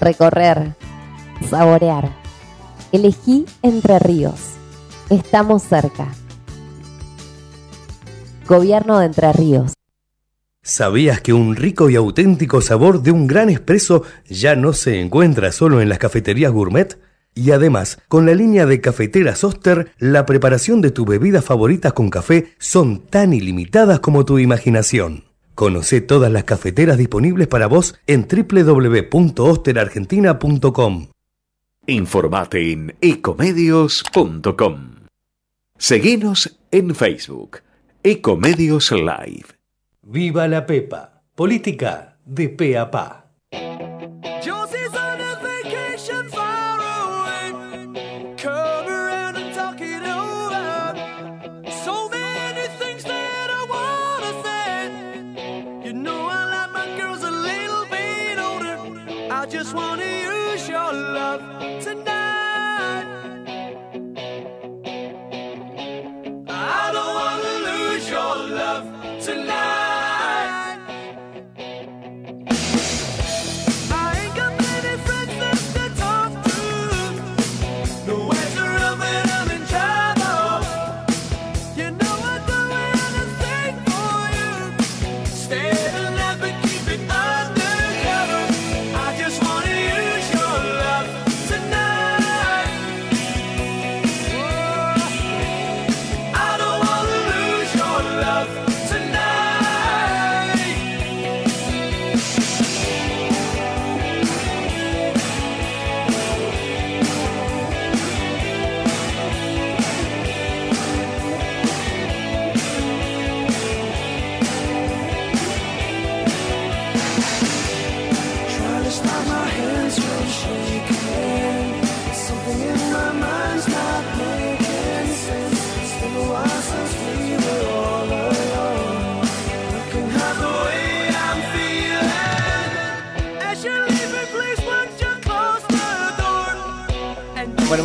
recorrer, saborear. Elegí Entre Ríos. Estamos cerca. Gobierno de Entre Ríos. ¿Sabías que un rico y auténtico sabor de un gran espresso ya no se encuentra solo en las cafeterías gourmet? Y además, con la línea de cafeteras Oster, la preparación de tus bebidas favoritas con café son tan ilimitadas como tu imaginación. Conoce todas las cafeteras disponibles para vos en www.osterargentina.com. Informate en ecomedios.com. Seguinos en Facebook, Ecomedios Live. Viva la Pepa, política de pe a pa.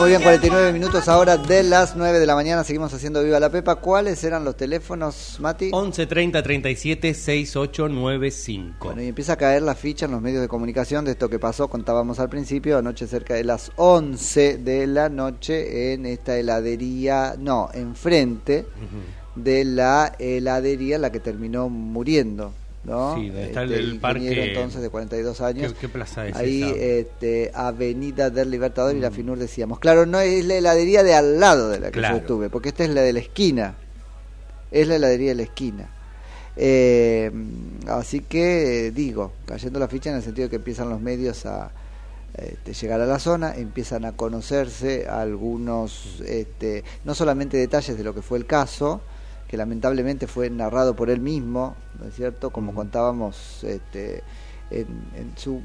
Muy bien, 49 minutos ahora de las 9 de la mañana. Seguimos haciendo Viva la Pepa. ¿Cuáles eran los teléfonos, Mati? 11 30 37 6895. Bueno, y empieza a caer la ficha en los medios de comunicación de esto que pasó, contábamos al principio, anoche cerca de las 11 de la noche en esta heladería, no, enfrente de la heladería en la que terminó muriendo. ¿No? Sí, donde está Este el parque- entonces de 42 años. ¿Qué- qué plaza es Ahí, esa? este, Avenida del Libertador y la FINUR decíamos. Claro, no es la heladería de al lado de la que Claro. yo estuve, porque esta es la de la esquina. Es la heladería de la esquina. Eh, así que, digo, cayendo la ficha en el sentido de que empiezan los medios a este, llegar a la zona, empiezan a conocerse algunos, este, no solamente detalles de lo que fue el caso, que lamentablemente fue narrado por él mismo, ¿no es cierto? Como contábamos este, en, en su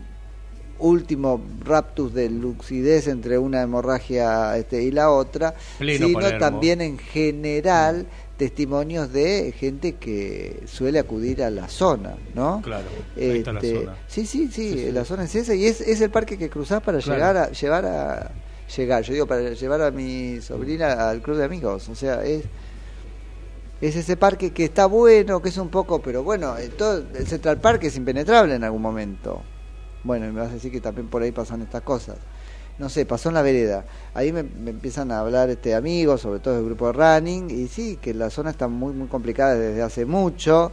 último raptus de lucidez entre una hemorragia este, y la otra, Pleno sino Palermo. también en general testimonios de gente que suele acudir a la zona, ¿no? Claro, ahí está la Este, zona. Sí, sí, sí, la zona es esa y es, es el parque que cruzás para Claro. llegar a llevar a llegar. Yo digo, para llevar a mi sobrina al club de amigos. O sea, es, es ese parque que está bueno, que es un poco, pero bueno, eh, todo, el Central Park es impenetrable en algún momento. Bueno, y me vas a decir que también por ahí pasan estas cosas. No sé, pasó en la vereda. Ahí me, empiezan a hablar este amigos, sobre todo del grupo de running, y sí, que la zona está muy, muy complicada desde hace mucho.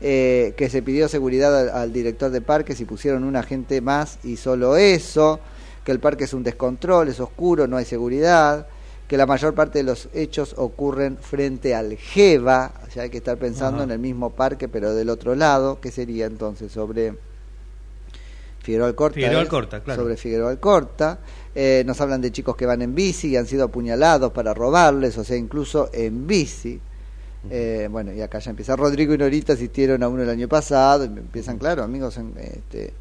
eh, que se pidió seguridad al, al director de parques y pusieron un agente más y solo eso, que el parque es un descontrol, es oscuro, no hay seguridad, que la mayor parte de los hechos ocurren frente al GEVA, o sea, hay que estar pensando en el mismo parque, pero del otro lado, que sería entonces sobre Figueroa Alcorta. Figueroa ¿eh? Alcorta, claro. Sobre Figueroa Alcorta. Eh, nos hablan de chicos que van en bici y han sido apuñalados para robarles, o sea, incluso en bici. Eh, bueno, y acá ya empieza Rodrigo y Norita asistieron a uno el año pasado, empiezan, claro, amigos en, este,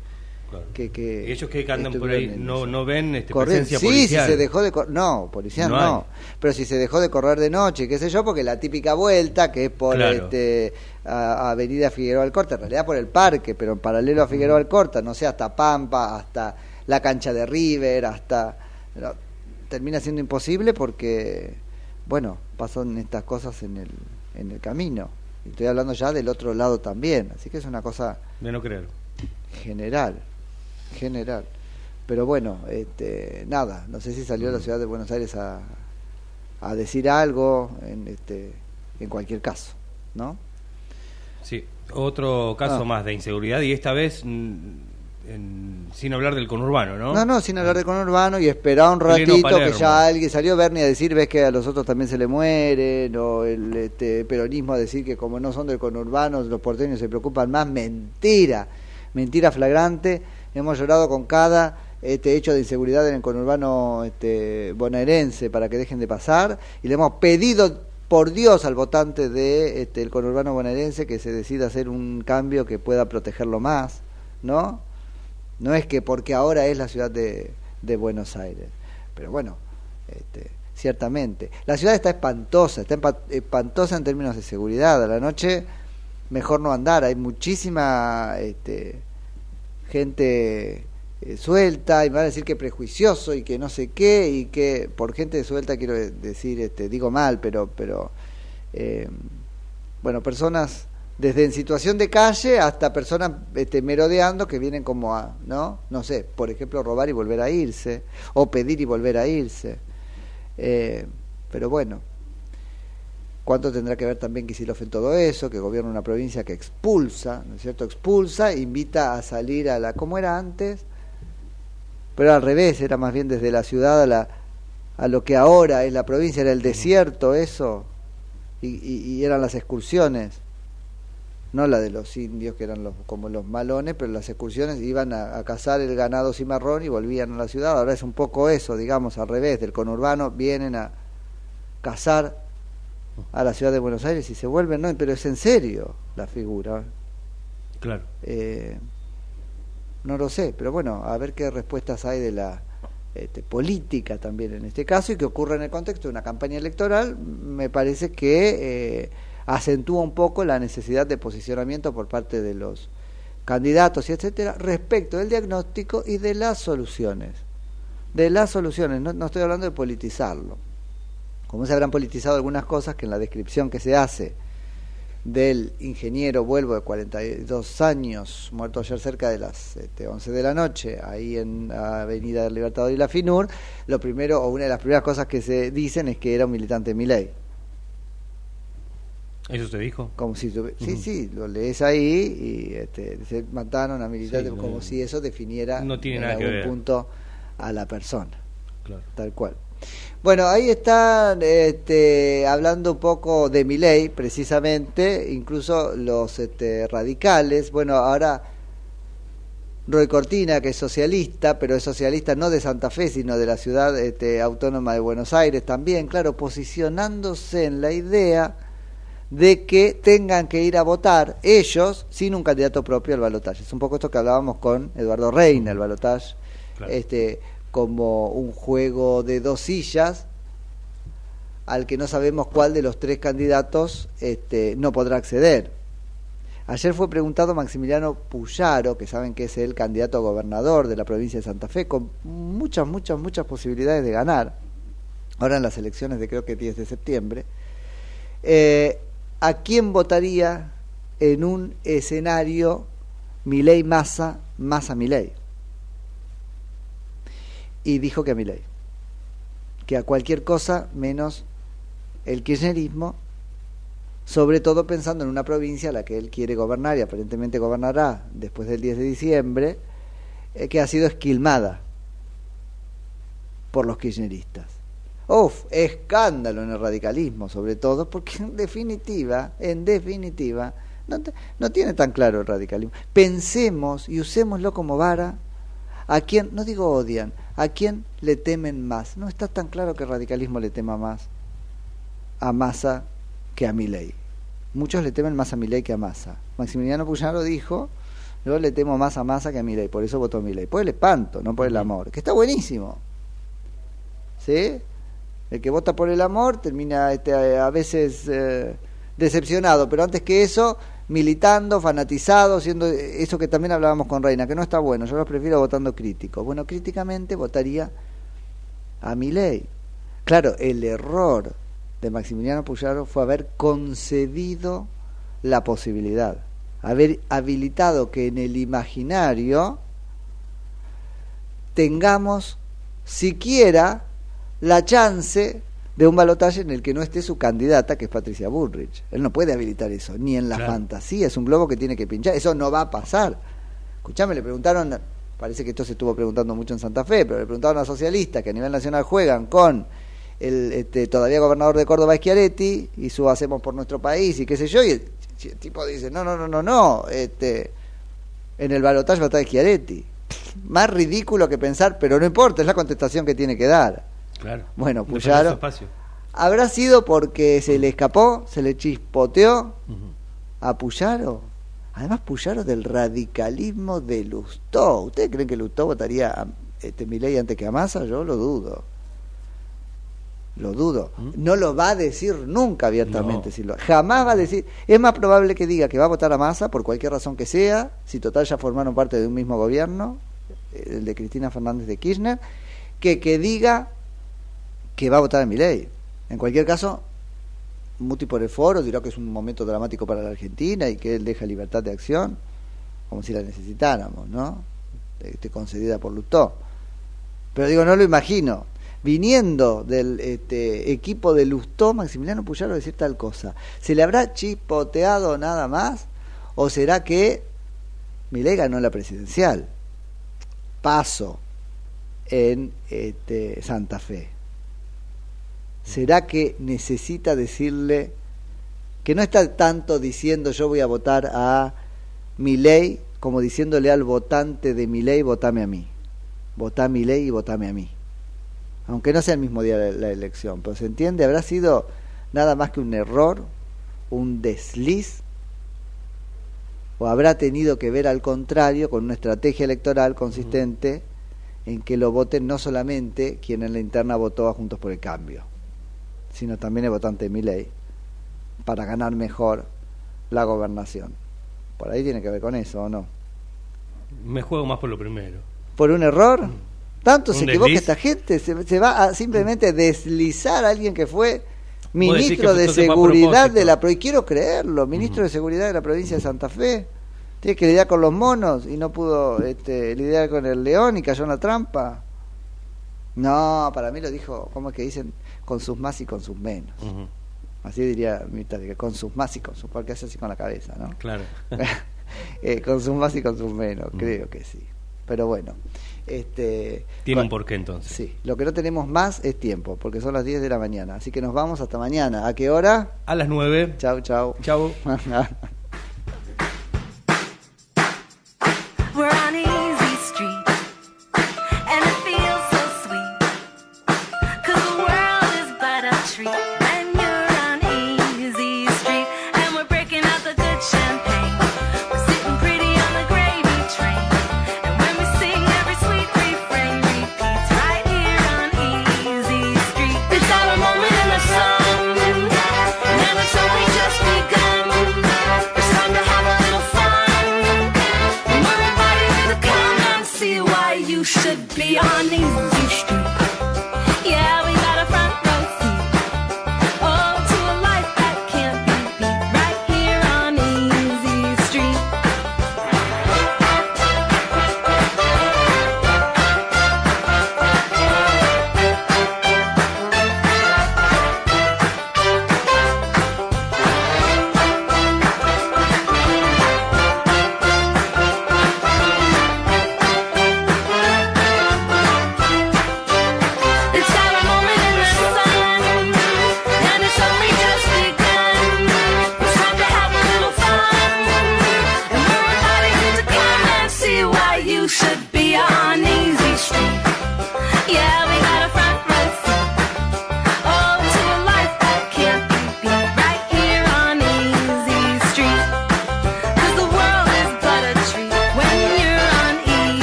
que, que Ellos que andan por ahí no, no ven este, presencia sí, policial. si se dejó de cor- no, policial No pero si se dejó de correr de noche, qué sé yo, porque la típica vuelta que es por Claro. este a- Avenida Figueroa Alcorta, en realidad por el parque, pero en paralelo a Figueroa Alcorta, no sé, hasta Pampa, hasta la cancha de River, hasta no, termina siendo imposible porque bueno, pasan estas cosas en el en el camino. Estoy hablando ya del otro lado también, así que es una cosa De no creer. general, general. Pero bueno, este, nada, no sé si salió Mm. la ciudad de Buenos Aires a, a decir algo en, este, en cualquier caso, ¿no? Sí, otro caso Ah. más de inseguridad y esta vez mm, en- sin hablar del conurbano, ¿no? No, no, sin hablar de conurbano y esperar un ratito que ya alguien salió Bernie a decir, ves que a los otros también se le mueren, o el este, peronismo a decir que como no son del conurbano, los porteños se preocupan más. Mentira, mentira flagrante. Hemos llorado con cada este hecho de inseguridad en el conurbano este, bonaerense para que dejen de pasar y le hemos pedido por Dios al votante de este, el conurbano bonaerense que se decida hacer un cambio que pueda protegerlo más, ¿no? No es que porque ahora es la ciudad de, Buenos Aires. Pero bueno, este, ciertamente. La ciudad está espantosa, está espantosa en términos de seguridad. A la noche mejor no andar. Hay muchísima este, gente eh, suelta y me van a decir que prejuicioso y que no sé qué y que por gente suelta quiero decir, este, digo mal, pero, pero eh, bueno, personas desde en situación de calle hasta personas este, merodeando que vienen como a, ¿no? No sé, por ejemplo, robar y volver a irse, o pedir y volver a irse. Eh, pero bueno, ¿cuánto tendrá que ver también Kicillof en todo eso? Que gobierna una provincia que expulsa, ¿no es cierto? Expulsa, invita a salir a la, como era antes, pero al revés, era más bien desde la ciudad a, la, a lo que ahora es la provincia, era el desierto eso, y, y- y eran las excursiones no la de los indios que eran los como los malones, pero las excursiones iban a, a cazar el ganado cimarrón y volvían a la ciudad. Ahora es un poco eso, digamos, al revés, del conurbano vienen a cazar a la ciudad de Buenos Aires y se vuelven, no, pero es en serio la figura. Claro. Eh, no lo sé, pero bueno, a ver qué respuestas hay de la este, política también en este caso y que ocurre en el contexto de una campaña electoral, me parece que eh, acentúa un poco la necesidad de posicionamiento por parte de los candidatos y etcétera respecto del diagnóstico y de las soluciones. De las soluciones, no, no estoy hablando de politizarlo. Como se habrán politizado algunas cosas que en la descripción que se hace del ingeniero Vuelvo de 42 años, muerto ayer cerca de las este, 11 de la noche, ahí en Avenida del Libertador y la FINUR, lo primero, o una de las primeras cosas que se dicen es que era un militante de mi ley. ¿Eso se dijo? Como si Sí, sí, lo lees ahí y este, se mataron a militantes, Sí, no- como si eso definiera no tiene en nada que algún ver. punto a la persona. Claro. Tal cual. Bueno, ahí están este, hablando un poco de mi ley, precisamente, incluso los este, radicales. Bueno, ahora Roy Cortina, que es socialista, pero es socialista no de Santa Fe, sino de la ciudad este, autónoma de Buenos Aires también, claro, posicionándose en la idea de que tengan que ir a votar ellos sin un candidato propio al balotaje. Es un poco esto que hablábamos con Eduardo Reina, el balotaje, Claro. este, como un juego de dos sillas al que no sabemos cuál de los tres candidatos este, no podrá acceder. Ayer fue preguntado Maximiliano Puyaro, que saben que es el candidato a gobernador de la provincia de Santa Fe, con muchas, muchas, muchas posibilidades de ganar, ahora en las elecciones de creo que 10 de septiembre, eh, ¿a quién votaría en un escenario Milei Massa, Massa Milei? Y dijo que a Milei, que a cualquier cosa menos el kirchnerismo sobre todo pensando en una provincia la que él quiere gobernar y aparentemente gobernará después del 10 de diciembre, eh, que ha sido esquilmada por los kirchneristas. Uf, escándalo en el radicalismo, sobre todo, porque en definitiva, en definitiva, no, te- no tiene tan claro el radicalismo. Pensemos y usémoslo como vara a quien, no digo odian, a quien le temen más. No está tan claro que el radicalismo le tema más a Massa que a Milei. Muchos le temen más a Milei que a Massa. Maximiliano Puyaro dijo, yo le temo más a Massa que a Milei, por eso votó Milei. Por el espanto, no por el amor, que está buenísimo. ¿Sí? El que vota por el amor termina este, a veces eh, decepcionado, pero antes que eso, militando, fanatizado, siendo eso que también hablábamos con Reina, que no está bueno, yo lo prefiero votando crítico. Bueno, críticamente votaría a Milei. Claro, el error de Maximiliano Puyaro fue haber concedido la posibilidad, haber habilitado que en el imaginario tengamos siquiera la chance de un balotaje en el que no esté su candidata, que es Patricia Bullrich. Él no puede habilitar eso, ni en la Claro. fantasía, es un globo que tiene que pinchar, eso no va a pasar. Escuchame, le preguntaron, parece que esto se estuvo preguntando mucho en Santa Fe, pero le preguntaron a socialistas que a nivel nacional juegan con el este, todavía gobernador de Córdoba Schiaretti y su hacemos por nuestro país y qué sé yo, y el, el tipo dice, no, no, no, no, no, este, en el balotaje va a estar Schiaretti. Más ridículo que pensar, pero no importa, es la contestación que tiene que dar. Claro. Bueno, Puyaro. ¿habrá sido porque se le escapó, se le chispoteó a Puyaro? Además, Puyaro del radicalismo de Lustó. ¿Ustedes creen que Lustó votaría a este, Milei antes que a Massa? Yo lo dudo. Lo dudo. No lo va a decir nunca abiertamente. No. si lo- jamás va a decir. Es más probable que diga que va a votar a Massa por cualquier razón que sea, si total ya formaron parte de un mismo gobierno, eh, el de Cristina Fernández de Kirchner, que que diga que va a votar a Milei. En cualquier caso, Muti por el foro dirá que es un momento dramático para la Argentina y que él deja libertad de acción, como si la necesitáramos, ¿no? Este, concedida por Lutó. Pero digo, no lo imagino. Viniendo del este, equipo de Lustó, Maximiliano Puyaro decir tal cosa. ¿Se le habrá chispoteado nada más? ¿O será que Milei ganó la presidencial? Paso en este, Santa Fe. ¿Será que necesita decirle que no está tanto diciendo yo voy a votar a Milei como diciéndole al votante de Milei votame a mí? Votá a Milei y votame a mí. Aunque no sea el mismo día de la elección, pero se entiende, habrá sido nada más que un error, un desliz, o habrá tenido que ver al contrario con una estrategia electoral consistente en que lo voten no solamente quien en la interna votó a Juntos por el Cambio, sino también el votante de Milei, para ganar mejor la gobernación. Por ahí tiene que ver con eso, ¿o no? Me juego más por lo primero. ¿Por un error? Tanto Un se equivoca desliz. esta gente, se, se va a simplemente deslizar a alguien que fue ministro de seguridad de la y quiero creerlo, ministro de seguridad de la provincia de Santa Fe. Tiene que lidiar con los monos y no pudo este, lidiar con el león y cayó en la trampa. No, para mí lo dijo, ¿cómo es que dicen? Con sus más y con sus menos. Así diría Mirta, que con sus más y con sus, porque hace así con la cabeza, ¿no? Claro. Eh, con sus más y con sus menos, creo que sí. Pero bueno, este Tiene un porqué entonces. Sí, lo que no tenemos más es tiempo, porque son las 10 de la mañana. Así que nos vamos hasta mañana. ¿A qué hora? A las 9. Chau, chau. Chau.